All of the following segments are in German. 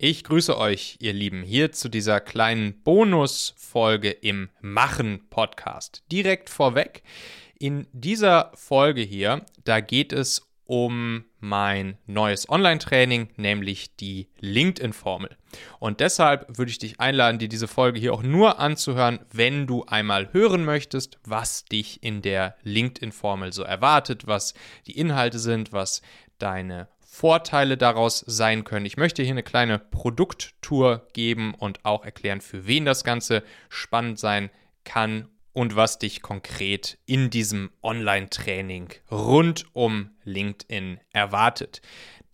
Ich grüße euch, ihr Lieben, hier zu dieser kleinen Bonusfolge im Machen-Podcast. Direkt vorweg, in dieser Folge hier, da geht es um mein neues Online-Training, nämlich die LinkedIn-Formel. Und deshalb würde ich dich einladen, dir diese Folge hier auch nur anzuhören, wenn du einmal hören möchtest, was dich in der LinkedIn-Formel so erwartet, was die Inhalte sind, was deine Vorteile daraus sein können. Ich möchte hier eine kleine Produkttour geben und auch erklären, für wen das Ganze spannend sein kann und was dich konkret in diesem Online-Training rund um LinkedIn erwartet.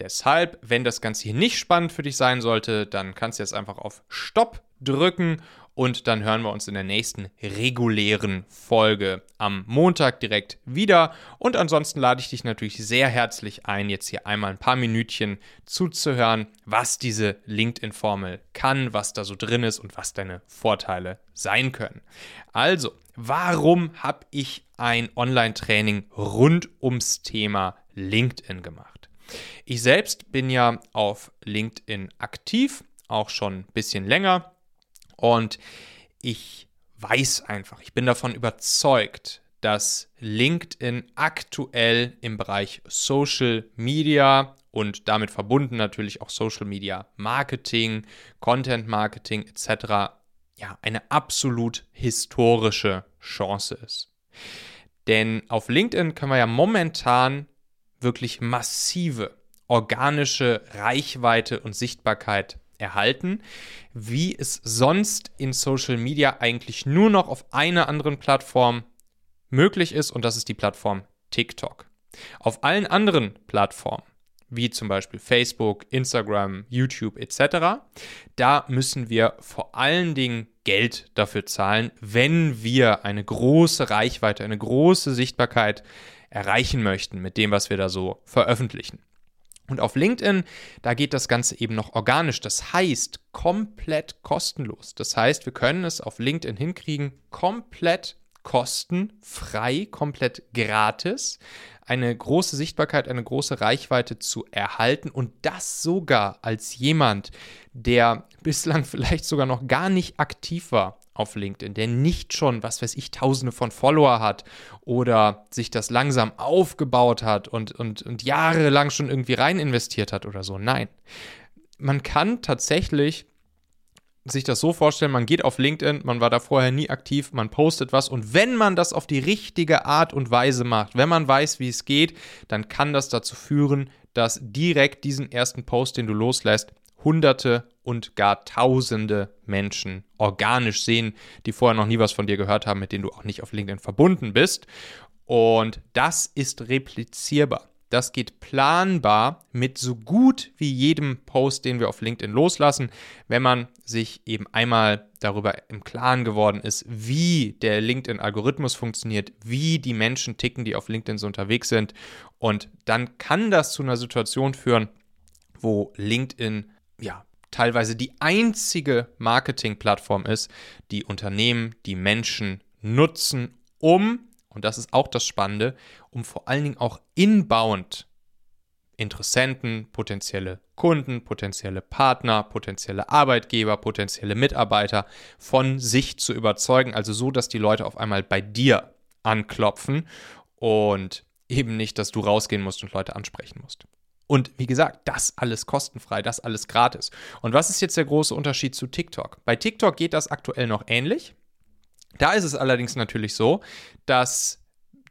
Deshalb, wenn das Ganze hier nicht spannend für dich sein sollte, dann kannst du jetzt einfach auf Stopp drücken und dann hören wir uns in der nächsten regulären Folge am Montag direkt wieder. Und ansonsten lade ich dich natürlich sehr herzlich ein, jetzt hier einmal ein paar Minütchen zuzuhören, was diese LinkedIn-Formel kann, was da so drin ist und was deine Vorteile sein können. Also, warum habe ich ein Online-Training rund ums Thema LinkedIn gemacht? Ich selbst bin ja auf LinkedIn aktiv, auch schon ein bisschen länger und ich weiß einfach, ich bin davon überzeugt, dass LinkedIn aktuell im Bereich Social Media und damit verbunden natürlich auch Social Media Marketing, Content Marketing etc. ja eine absolut historische Chance ist. Denn auf LinkedIn können wir ja momentan wirklich massive organische Reichweite und Sichtbarkeit erhalten, wie es sonst in Social Media eigentlich nur noch auf einer anderen Plattform möglich ist und das ist die Plattform TikTok. Auf allen anderen Plattformen, wie zum Beispiel Facebook, Instagram, YouTube etc., da müssen wir vor allen Dingen Geld dafür zahlen, wenn wir eine große Reichweite, eine große Sichtbarkeit erreichen möchten mit dem, was wir da so veröffentlichen. Und auf LinkedIn, da geht das Ganze eben noch organisch. Das heißt, komplett kostenlos. Das heißt, wir können es auf LinkedIn hinkriegen, komplett kostenfrei, komplett gratis, eine große Sichtbarkeit, eine große Reichweite zu erhalten und das sogar als jemand, der bislang vielleicht sogar noch gar nicht aktiv war auf LinkedIn, der nicht schon, was weiß ich, tausende von Follower hat oder sich das langsam aufgebaut hat und, und, und jahrelang schon irgendwie rein investiert hat oder so. Nein. Man kann tatsächlich sich das so vorstellen, man geht auf LinkedIn, man war da vorher nie aktiv, man postet was und wenn man das auf die richtige Art und Weise macht, wenn man weiß, wie es geht, dann kann das dazu führen, dass direkt diesen ersten Post, den du loslässt, Hunderte und gar Tausende Menschen organisch sehen, die vorher noch nie was von dir gehört haben, mit denen du auch nicht auf LinkedIn verbunden bist. Und das ist replizierbar. Das geht planbar mit so gut wie jedem Post, den wir auf LinkedIn loslassen, wenn man sich eben einmal darüber im Klaren geworden ist, wie der LinkedIn-Algorithmus funktioniert, wie die Menschen ticken, die auf LinkedIn so unterwegs sind. Und dann kann das zu einer Situation führen, wo LinkedIn ja, teilweise die einzige Marketingplattform ist, die Unternehmen, die Menschen nutzen, um, und das ist auch das Spannende, um vor allen Dingen auch inbound Interessenten, potenzielle Kunden, potenzielle Partner, potenzielle Arbeitgeber, potenzielle Mitarbeiter von sich zu überzeugen, also so, dass die Leute auf einmal bei dir anklopfen und eben nicht, dass du rausgehen musst und Leute ansprechen musst. Und wie gesagt, das alles kostenfrei, das alles gratis. Und was ist jetzt der große Unterschied zu TikTok? Bei TikTok geht das aktuell noch ähnlich. Da ist es allerdings natürlich so, dass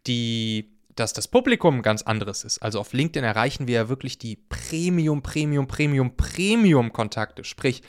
die dass das Publikum ganz anderes ist. Also auf LinkedIn erreichen wir ja wirklich die Premium, Premium, Premium, Premium-Kontakte, sprich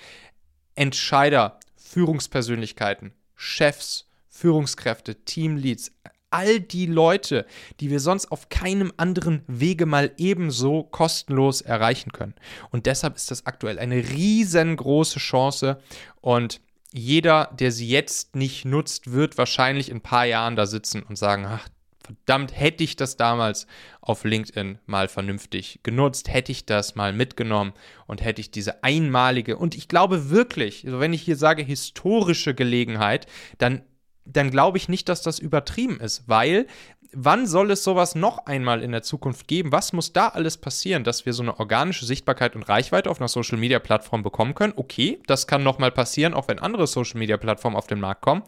Entscheider, Führungspersönlichkeiten, Chefs, Führungskräfte, Teamleads, all die Leute, die wir sonst auf keinem anderen Wege mal ebenso kostenlos erreichen können. Und deshalb ist das aktuell eine riesengroße Chance und jeder, der sie jetzt nicht nutzt, wird wahrscheinlich in ein paar Jahren da sitzen und sagen, ach, verdammt, hätte ich das damals auf LinkedIn mal vernünftig genutzt, hätte ich das mal mitgenommen und hätte ich diese einmalige und ich glaube wirklich, also wenn ich hier sage historische Gelegenheit, dann dann glaube ich nicht, dass das übertrieben ist, weil wann soll es sowas noch einmal in der Zukunft geben? Was muss da alles passieren, dass wir so eine organische Sichtbarkeit und Reichweite auf einer Social Media Plattform bekommen können? Okay, das kann nochmal passieren, auch wenn andere Social Media Plattformen auf den Markt kommen.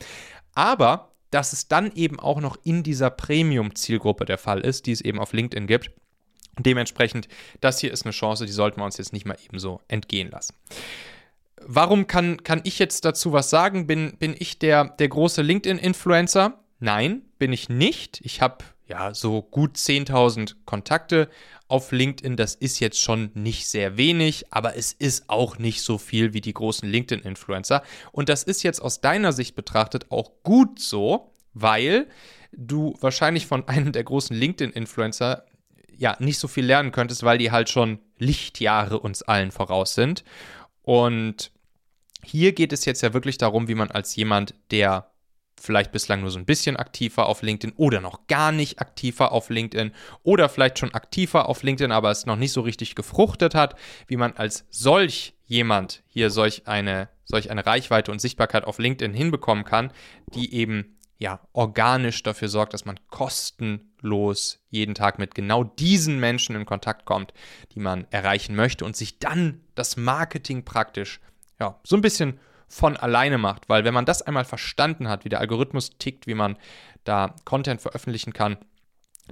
Aber dass es dann eben auch noch in dieser Premium-Zielgruppe der Fall ist, die es eben auf LinkedIn gibt. Dementsprechend, das hier ist eine Chance, die sollten wir uns jetzt nicht mal ebenso entgehen lassen. Warum kann, kann ich jetzt dazu was sagen? Bin, bin ich der, der große LinkedIn-Influencer? Nein, bin ich nicht. Ich habe ja so gut 10.000 Kontakte auf LinkedIn. Das ist jetzt schon nicht sehr wenig, aber es ist auch nicht so viel wie die großen LinkedIn-Influencer. Und das ist jetzt aus deiner Sicht betrachtet auch gut so, weil du wahrscheinlich von einem der großen LinkedIn-Influencer ja nicht so viel lernen könntest, weil die halt schon Lichtjahre uns allen voraus sind. Und hier geht es jetzt ja wirklich darum, wie man als jemand, der vielleicht bislang nur so ein bisschen aktiver auf LinkedIn oder noch gar nicht aktiver auf LinkedIn oder vielleicht schon aktiver auf LinkedIn, aber es noch nicht so richtig gefruchtet hat, wie man als solch jemand hier solch eine, solch eine Reichweite und Sichtbarkeit auf LinkedIn hinbekommen kann, die eben ja organisch dafür sorgt, dass man kostenlos jeden Tag mit genau diesen Menschen in Kontakt kommt, die man erreichen möchte und sich dann das Marketing praktisch ja so ein bisschen von alleine macht. Weil wenn man das einmal verstanden hat, wie der Algorithmus tickt, wie man da Content veröffentlichen kann,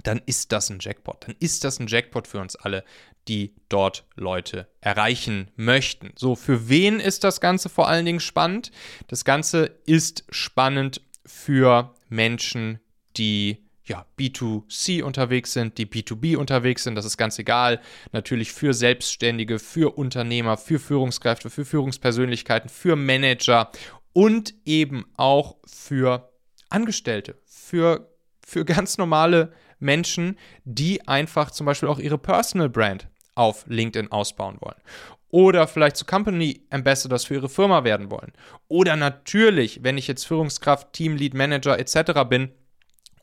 dann ist das ein Jackpot. Dann ist das ein Jackpot für uns alle, die dort Leute erreichen möchten. So, für wen ist das Ganze vor allen Dingen spannend? Das Ganze ist spannend für Menschen, die ja, B2C unterwegs sind, die B2B unterwegs sind, das ist ganz egal. Natürlich für Selbstständige, für Unternehmer, für Führungskräfte, für Führungspersönlichkeiten, für Manager und eben auch für Angestellte, für, für ganz normale Menschen, die einfach zum Beispiel auch ihre Personal Brand auf LinkedIn ausbauen wollen. Oder vielleicht zu Company Ambassadors für ihre Firma werden wollen. Oder natürlich, wenn ich jetzt Führungskraft, Teamlead, Manager etc. bin,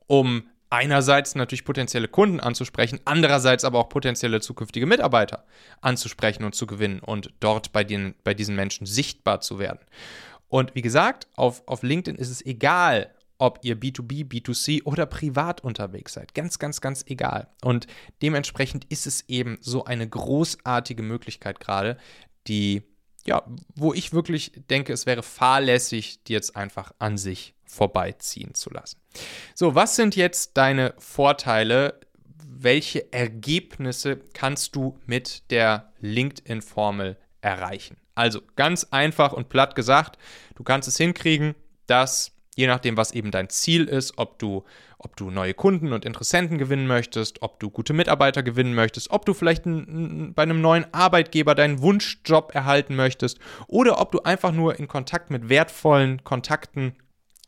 um einerseits natürlich potenzielle Kunden anzusprechen, andererseits aber auch potenzielle zukünftige Mitarbeiter anzusprechen und zu gewinnen und dort bei, den, bei diesen Menschen sichtbar zu werden. Und wie gesagt, auf, auf LinkedIn ist es egal, ob ihr B2B, B2C oder privat unterwegs seid. Ganz, ganz, ganz egal. Und dementsprechend ist es eben so eine großartige Möglichkeit gerade, die, ja, wo ich wirklich denke, es wäre fahrlässig, die jetzt einfach an sich vorbeiziehen zu lassen. So, was sind jetzt deine Vorteile? Welche Ergebnisse kannst du mit der LinkedIn-Formel erreichen? Also ganz einfach und platt gesagt, du kannst es hinkriegen, dass je nachdem, was eben dein Ziel ist, ob du, ob du neue Kunden und Interessenten gewinnen möchtest, ob du gute Mitarbeiter gewinnen möchtest, ob du vielleicht bei einem neuen Arbeitgeber deinen Wunschjob erhalten möchtest oder ob du einfach nur in Kontakt mit wertvollen Kontakten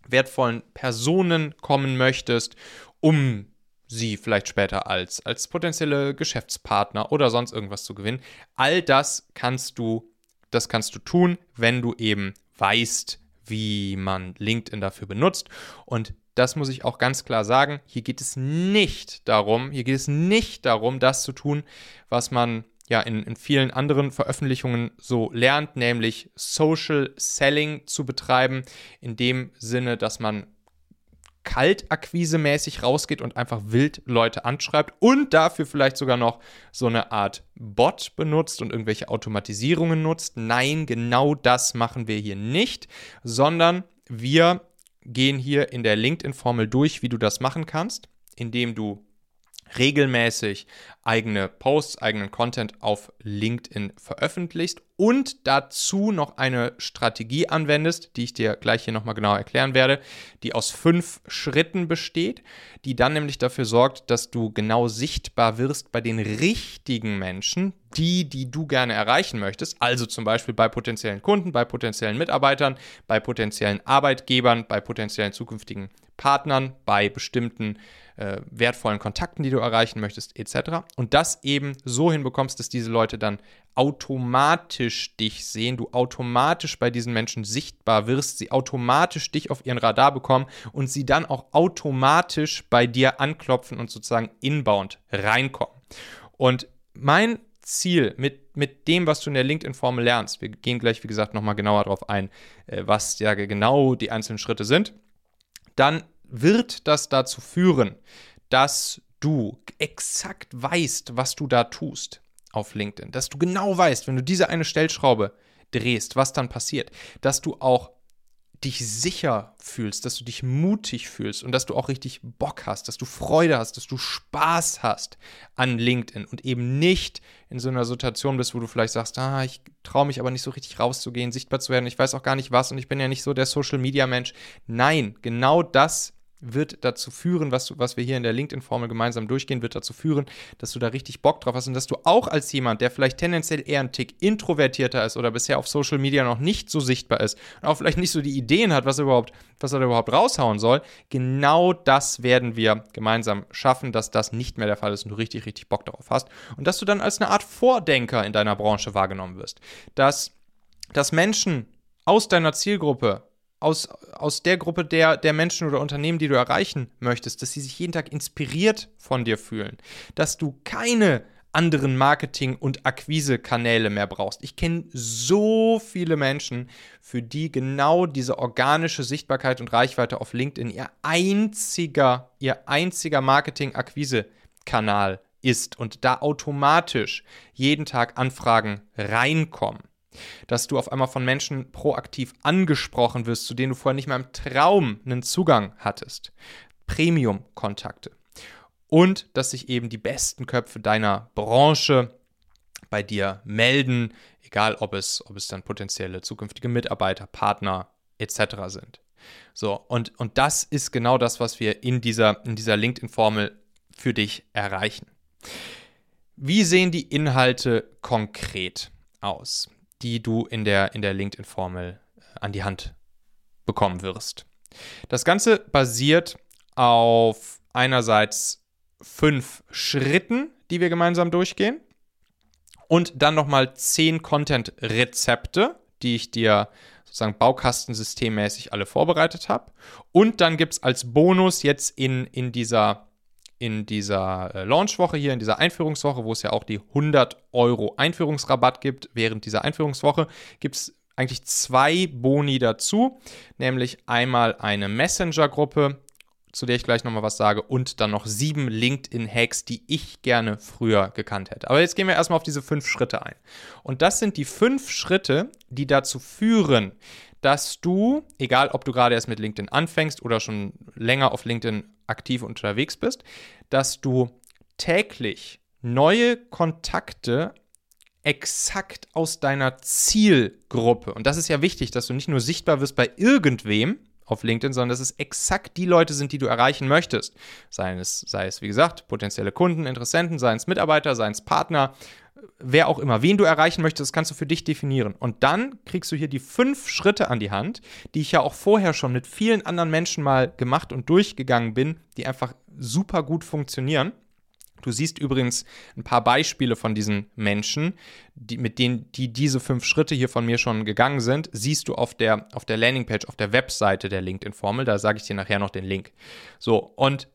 wertvollen Personen kommen möchtest, um sie vielleicht später als, als potenzielle Geschäftspartner oder sonst irgendwas zu gewinnen. All das kannst du, das kannst du tun, wenn du eben weißt, wie man LinkedIn dafür benutzt. Und das muss ich auch ganz klar sagen. Hier geht es nicht darum, hier geht es nicht darum, das zu tun, was man ja in, in vielen anderen Veröffentlichungen so lernt, nämlich Social Selling zu betreiben, in dem Sinne, dass man kaltakquisemäßig rausgeht und einfach wild Leute anschreibt und dafür vielleicht sogar noch so eine Art Bot benutzt und irgendwelche Automatisierungen nutzt. Nein, genau das machen wir hier nicht, sondern wir gehen hier in der LinkedIn-Formel durch, wie du das machen kannst, indem du regelmäßig eigene Posts, eigenen Content auf LinkedIn veröffentlichst und dazu noch eine Strategie anwendest, die ich dir gleich hier nochmal genau erklären werde, die aus fünf Schritten besteht, die dann nämlich dafür sorgt, dass du genau sichtbar wirst bei den richtigen Menschen, die, die du gerne erreichen möchtest, also zum Beispiel bei potenziellen Kunden, bei potenziellen Mitarbeitern, bei potenziellen Arbeitgebern, bei potenziellen zukünftigen Partnern, bei bestimmten äh, wertvollen Kontakten, die du erreichen möchtest, etc. Und das eben so hinbekommst, dass diese Leute dann automatisch dich sehen, du automatisch bei diesen Menschen sichtbar wirst, sie automatisch dich auf ihren Radar bekommen und sie dann auch automatisch bei dir anklopfen und sozusagen inbound reinkommen. Und mein Ziel mit, mit dem, was du in der LinkedIn-Formel lernst, wir gehen gleich, wie gesagt, nochmal genauer darauf ein, äh, was ja genau die einzelnen Schritte sind, dann wird das dazu führen, dass du exakt weißt, was du da tust auf LinkedIn, dass du genau weißt, wenn du diese eine Stellschraube drehst, was dann passiert, dass du auch dich sicher fühlst, dass du dich mutig fühlst und dass du auch richtig Bock hast, dass du Freude hast, dass du Spaß hast an LinkedIn und eben nicht in so einer Situation bist, wo du vielleicht sagst, ah, ich traue mich aber nicht so richtig rauszugehen, sichtbar zu werden, ich weiß auch gar nicht was und ich bin ja nicht so der Social Media Mensch. Nein, genau das wird dazu führen, was, was wir hier in der LinkedIn-Formel gemeinsam durchgehen, wird dazu führen, dass du da richtig Bock drauf hast und dass du auch als jemand, der vielleicht tendenziell eher ein Tick introvertierter ist oder bisher auf Social Media noch nicht so sichtbar ist und auch vielleicht nicht so die Ideen hat, was er überhaupt, was er überhaupt raushauen soll, genau das werden wir gemeinsam schaffen, dass das nicht mehr der Fall ist und du richtig, richtig Bock darauf hast und dass du dann als eine Art Vordenker in deiner Branche wahrgenommen wirst. Dass, dass Menschen aus deiner Zielgruppe aus, aus der Gruppe der, der Menschen oder Unternehmen, die du erreichen möchtest, dass sie sich jeden Tag inspiriert von dir fühlen, dass du keine anderen Marketing- und Akquisekanäle mehr brauchst. Ich kenne so viele Menschen, für die genau diese organische Sichtbarkeit und Reichweite auf LinkedIn ihr einziger, ihr einziger Marketing-Akquise-Kanal ist und da automatisch jeden Tag Anfragen reinkommen dass du auf einmal von Menschen proaktiv angesprochen wirst, zu denen du vorher nicht mal im Traum einen Zugang hattest. Premium-Kontakte. Und dass sich eben die besten Köpfe deiner Branche bei dir melden, egal ob es, ob es dann potenzielle zukünftige Mitarbeiter, Partner etc. sind. So, und, und das ist genau das, was wir in dieser, in dieser LinkedIn-Formel für dich erreichen. Wie sehen die Inhalte konkret aus? Die du in der, in der LinkedIn-Formel äh, an die Hand bekommen wirst. Das Ganze basiert auf einerseits fünf Schritten, die wir gemeinsam durchgehen, und dann nochmal zehn Content-Rezepte, die ich dir sozusagen baukastensystemmäßig alle vorbereitet habe. Und dann gibt es als Bonus jetzt in, in dieser in dieser äh, Launchwoche hier, in dieser Einführungswoche, wo es ja auch die 100 Euro Einführungsrabatt gibt, während dieser Einführungswoche gibt es eigentlich zwei Boni dazu, nämlich einmal eine Messenger-Gruppe, zu der ich gleich nochmal was sage, und dann noch sieben LinkedIn-Hacks, die ich gerne früher gekannt hätte. Aber jetzt gehen wir erstmal auf diese fünf Schritte ein. Und das sind die fünf Schritte, die dazu führen, dass du, egal ob du gerade erst mit LinkedIn anfängst oder schon länger auf LinkedIn aktiv unterwegs bist, dass du täglich neue Kontakte exakt aus deiner Zielgruppe. Und das ist ja wichtig, dass du nicht nur sichtbar wirst bei irgendwem auf LinkedIn, sondern dass es exakt die Leute sind, die du erreichen möchtest. Sei es, sei es wie gesagt, potenzielle Kunden, Interessenten, seien es Mitarbeiter, seien es Partner, wer auch immer, wen du erreichen möchtest, kannst du für dich definieren. Und dann kriegst du hier die fünf Schritte an die Hand, die ich ja auch vorher schon mit vielen anderen Menschen mal gemacht und durchgegangen bin, die einfach super gut funktionieren. Du siehst übrigens ein paar Beispiele von diesen Menschen, die, mit denen die diese fünf Schritte hier von mir schon gegangen sind, siehst du auf der, auf der Landingpage, auf der Webseite der LinkedIn-Formel. Da sage ich dir nachher noch den Link. So, und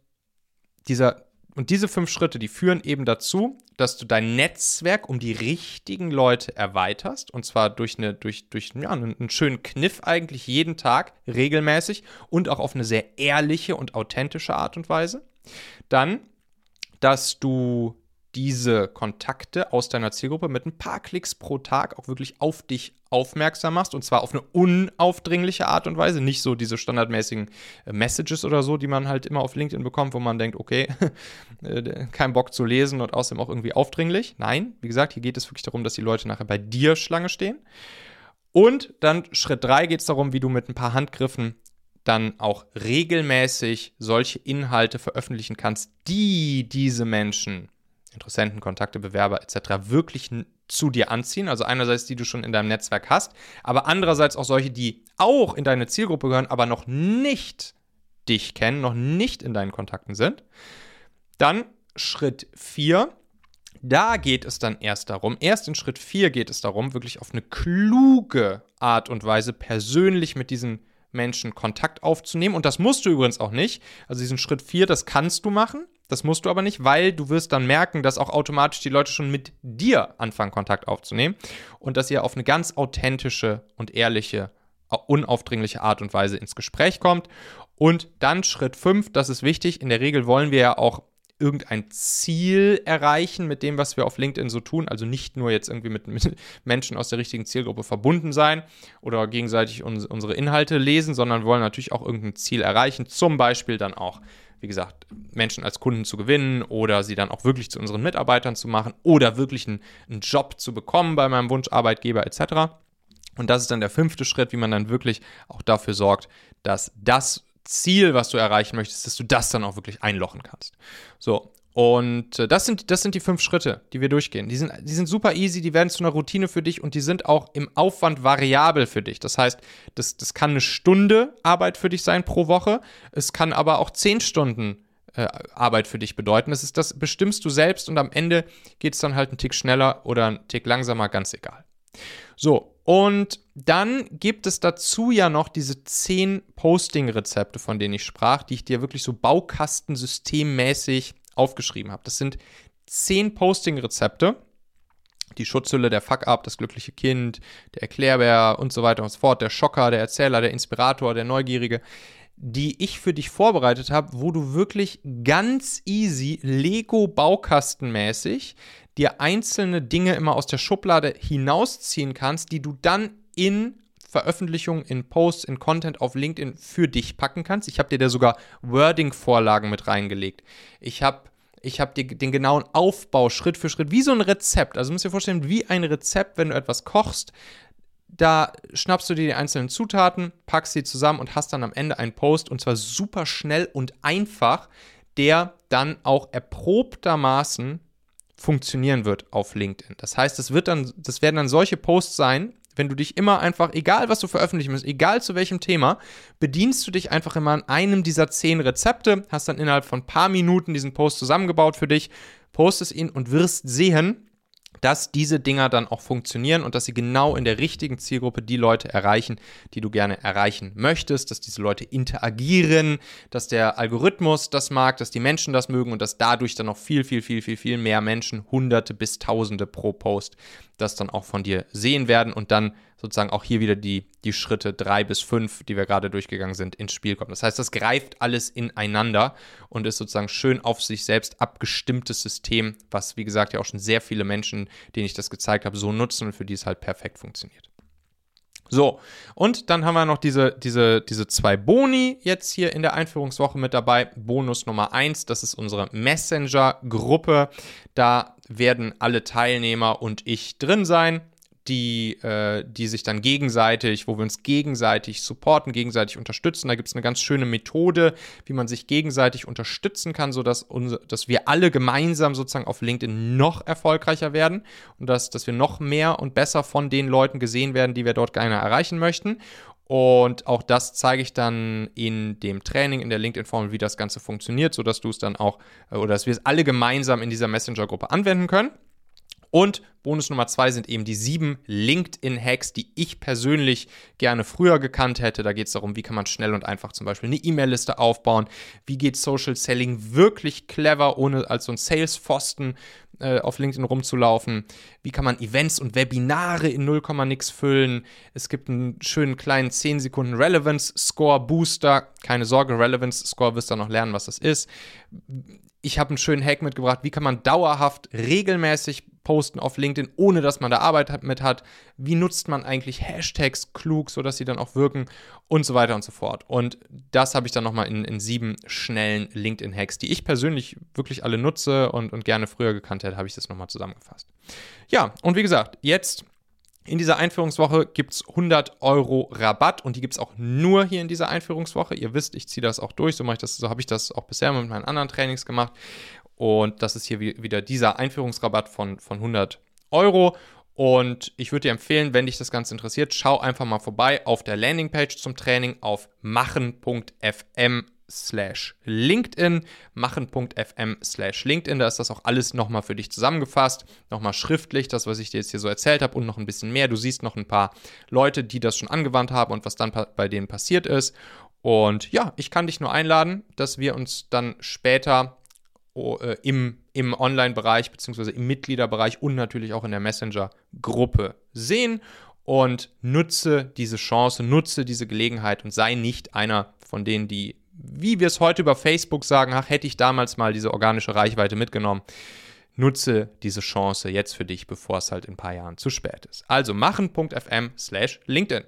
dieser, und diese fünf Schritte, die führen eben dazu, dass du dein Netzwerk um die richtigen Leute erweiterst. Und zwar durch, eine, durch, durch ja, einen schönen Kniff eigentlich jeden Tag, regelmäßig und auch auf eine sehr ehrliche und authentische Art und Weise. Dann, dass du diese Kontakte aus deiner Zielgruppe mit ein paar Klicks pro Tag auch wirklich auf dich aufmerksam machst und zwar auf eine unaufdringliche Art und Weise, nicht so diese standardmäßigen äh, Messages oder so, die man halt immer auf LinkedIn bekommt, wo man denkt, okay, äh, kein Bock zu lesen und außerdem auch irgendwie aufdringlich. Nein, wie gesagt, hier geht es wirklich darum, dass die Leute nachher bei dir Schlange stehen. Und dann Schritt 3 geht es darum, wie du mit ein paar Handgriffen dann auch regelmäßig solche Inhalte veröffentlichen kannst, die diese Menschen Interessenten, Kontakte, Bewerber etc. wirklich zu dir anziehen. Also einerseits die du schon in deinem Netzwerk hast, aber andererseits auch solche, die auch in deine Zielgruppe gehören, aber noch nicht dich kennen, noch nicht in deinen Kontakten sind. Dann Schritt 4. Da geht es dann erst darum, erst in Schritt 4 geht es darum, wirklich auf eine kluge Art und Weise persönlich mit diesen Menschen Kontakt aufzunehmen. Und das musst du übrigens auch nicht. Also diesen Schritt 4, das kannst du machen. Das musst du aber nicht, weil du wirst dann merken, dass auch automatisch die Leute schon mit dir anfangen, Kontakt aufzunehmen und dass ihr auf eine ganz authentische und ehrliche, unaufdringliche Art und Weise ins Gespräch kommt. Und dann Schritt 5, das ist wichtig, in der Regel wollen wir ja auch irgendein Ziel erreichen mit dem, was wir auf LinkedIn so tun. Also nicht nur jetzt irgendwie mit, mit Menschen aus der richtigen Zielgruppe verbunden sein oder gegenseitig uns, unsere Inhalte lesen, sondern wollen natürlich auch irgendein Ziel erreichen. Zum Beispiel dann auch, wie gesagt, Menschen als Kunden zu gewinnen oder sie dann auch wirklich zu unseren Mitarbeitern zu machen oder wirklich einen, einen Job zu bekommen bei meinem Wunscharbeitgeber etc. Und das ist dann der fünfte Schritt, wie man dann wirklich auch dafür sorgt, dass das Ziel, was du erreichen möchtest, dass du das dann auch wirklich einlochen kannst. So, und äh, das, sind, das sind die fünf Schritte, die wir durchgehen. Die sind, die sind super easy, die werden zu einer Routine für dich und die sind auch im Aufwand variabel für dich. Das heißt, das, das kann eine Stunde Arbeit für dich sein pro Woche. Es kann aber auch zehn Stunden äh, Arbeit für dich bedeuten. Das, ist, das bestimmst du selbst und am Ende geht es dann halt einen Tick schneller oder einen Tick langsamer, ganz egal. So, und dann gibt es dazu ja noch diese zehn Posting-Rezepte, von denen ich sprach, die ich dir wirklich so baukastensystemmäßig aufgeschrieben habe. Das sind zehn Posting-Rezepte. Die Schutzhülle, der Fuck-Up, das glückliche Kind, der Erklärbär und so weiter und so fort, der Schocker, der Erzähler, der Inspirator, der Neugierige, die ich für dich vorbereitet habe, wo du wirklich ganz easy Lego-Baukastenmäßig dir einzelne Dinge immer aus der Schublade hinausziehen kannst, die du dann in Veröffentlichungen, in Posts, in Content auf LinkedIn für dich packen kannst. Ich habe dir da sogar Wording-Vorlagen mit reingelegt. Ich habe ich habe dir den genauen Aufbau Schritt für Schritt, wie so ein Rezept. Also musst dir vorstellen, wie ein Rezept, wenn du etwas kochst. Da schnappst du dir die einzelnen Zutaten, packst sie zusammen und hast dann am Ende einen Post und zwar super schnell und einfach, der dann auch erprobtermaßen funktionieren wird auf LinkedIn. Das heißt, es wird dann, das werden dann solche Posts sein, wenn du dich immer einfach, egal was du veröffentlichen musst, egal zu welchem Thema, bedienst du dich einfach immer an einem dieser zehn Rezepte, hast dann innerhalb von ein paar Minuten diesen Post zusammengebaut für dich, postest ihn und wirst sehen, dass diese Dinger dann auch funktionieren und dass sie genau in der richtigen Zielgruppe die Leute erreichen, die du gerne erreichen möchtest, dass diese Leute interagieren, dass der Algorithmus das mag, dass die Menschen das mögen und dass dadurch dann noch viel, viel, viel, viel, viel mehr Menschen, Hunderte bis Tausende pro Post, das dann auch von dir sehen werden und dann sozusagen auch hier wieder die, die Schritte drei bis fünf, die wir gerade durchgegangen sind, ins Spiel kommen. Das heißt, das greift alles ineinander und ist sozusagen schön auf sich selbst abgestimmtes System, was, wie gesagt, ja auch schon sehr viele Menschen, denen ich das gezeigt habe, so nutzen und für die es halt perfekt funktioniert. So, und dann haben wir noch diese, diese, diese zwei Boni jetzt hier in der Einführungswoche mit dabei. Bonus Nummer eins, das ist unsere Messenger-Gruppe. Da werden alle Teilnehmer und ich drin sein die, äh, die sich dann gegenseitig, wo wir uns gegenseitig supporten, gegenseitig unterstützen. Da gibt es eine ganz schöne Methode, wie man sich gegenseitig unterstützen kann, sodass unser, dass wir alle gemeinsam sozusagen auf LinkedIn noch erfolgreicher werden und dass, dass wir noch mehr und besser von den Leuten gesehen werden, die wir dort gerne erreichen möchten. Und auch das zeige ich dann in dem Training, in der LinkedIn-Formel, wie das Ganze funktioniert, sodass du es dann auch, äh, oder dass wir es alle gemeinsam in dieser Messenger-Gruppe anwenden können. Und Bonus Nummer zwei sind eben die sieben LinkedIn-Hacks, die ich persönlich gerne früher gekannt hätte. Da geht es darum, wie kann man schnell und einfach zum Beispiel eine E-Mail-Liste aufbauen. Wie geht Social Selling wirklich clever, ohne als so ein Sales-Pfosten äh, auf LinkedIn rumzulaufen. Wie kann man Events und Webinare in 0, nix füllen. Es gibt einen schönen kleinen 10 Sekunden Relevance Score Booster. Keine Sorge, Relevance Score wirst du noch lernen, was das ist. Ich habe einen schönen Hack mitgebracht. Wie kann man dauerhaft regelmäßig posten auf LinkedIn, ohne dass man da Arbeit mit hat? Wie nutzt man eigentlich Hashtags klug, sodass sie dann auch wirken und so weiter und so fort. Und das habe ich dann nochmal in, in sieben schnellen LinkedIn-Hacks, die ich persönlich wirklich alle nutze und, und gerne früher gekannt hätte, habe ich das nochmal zusammengefasst. Ja, und wie gesagt, jetzt in dieser Einführungswoche gibt es 100 Euro Rabatt und die gibt es auch nur hier in dieser Einführungswoche. Ihr wisst, ich ziehe das auch durch, so, so habe ich das auch bisher mit meinen anderen Trainings gemacht. Und das ist hier wieder dieser Einführungsrabatt von, von 100 Euro. Und ich würde dir empfehlen, wenn dich das Ganze interessiert, schau einfach mal vorbei auf der Landingpage zum Training auf machen.fm slash LinkedIn, machen.fm slash LinkedIn. Da ist das auch alles nochmal für dich zusammengefasst, nochmal schriftlich, das, was ich dir jetzt hier so erzählt habe und noch ein bisschen mehr. Du siehst noch ein paar Leute, die das schon angewandt haben und was dann bei denen passiert ist. Und ja, ich kann dich nur einladen, dass wir uns dann später im, im Online-Bereich bzw. im Mitgliederbereich und natürlich auch in der Messenger-Gruppe sehen und nutze diese Chance, nutze diese Gelegenheit und sei nicht einer von denen, die wie wir es heute über Facebook sagen, ach, hätte ich damals mal diese organische Reichweite mitgenommen. Nutze diese Chance jetzt für dich, bevor es halt in ein paar Jahren zu spät ist. Also machen.fm slash LinkedIn.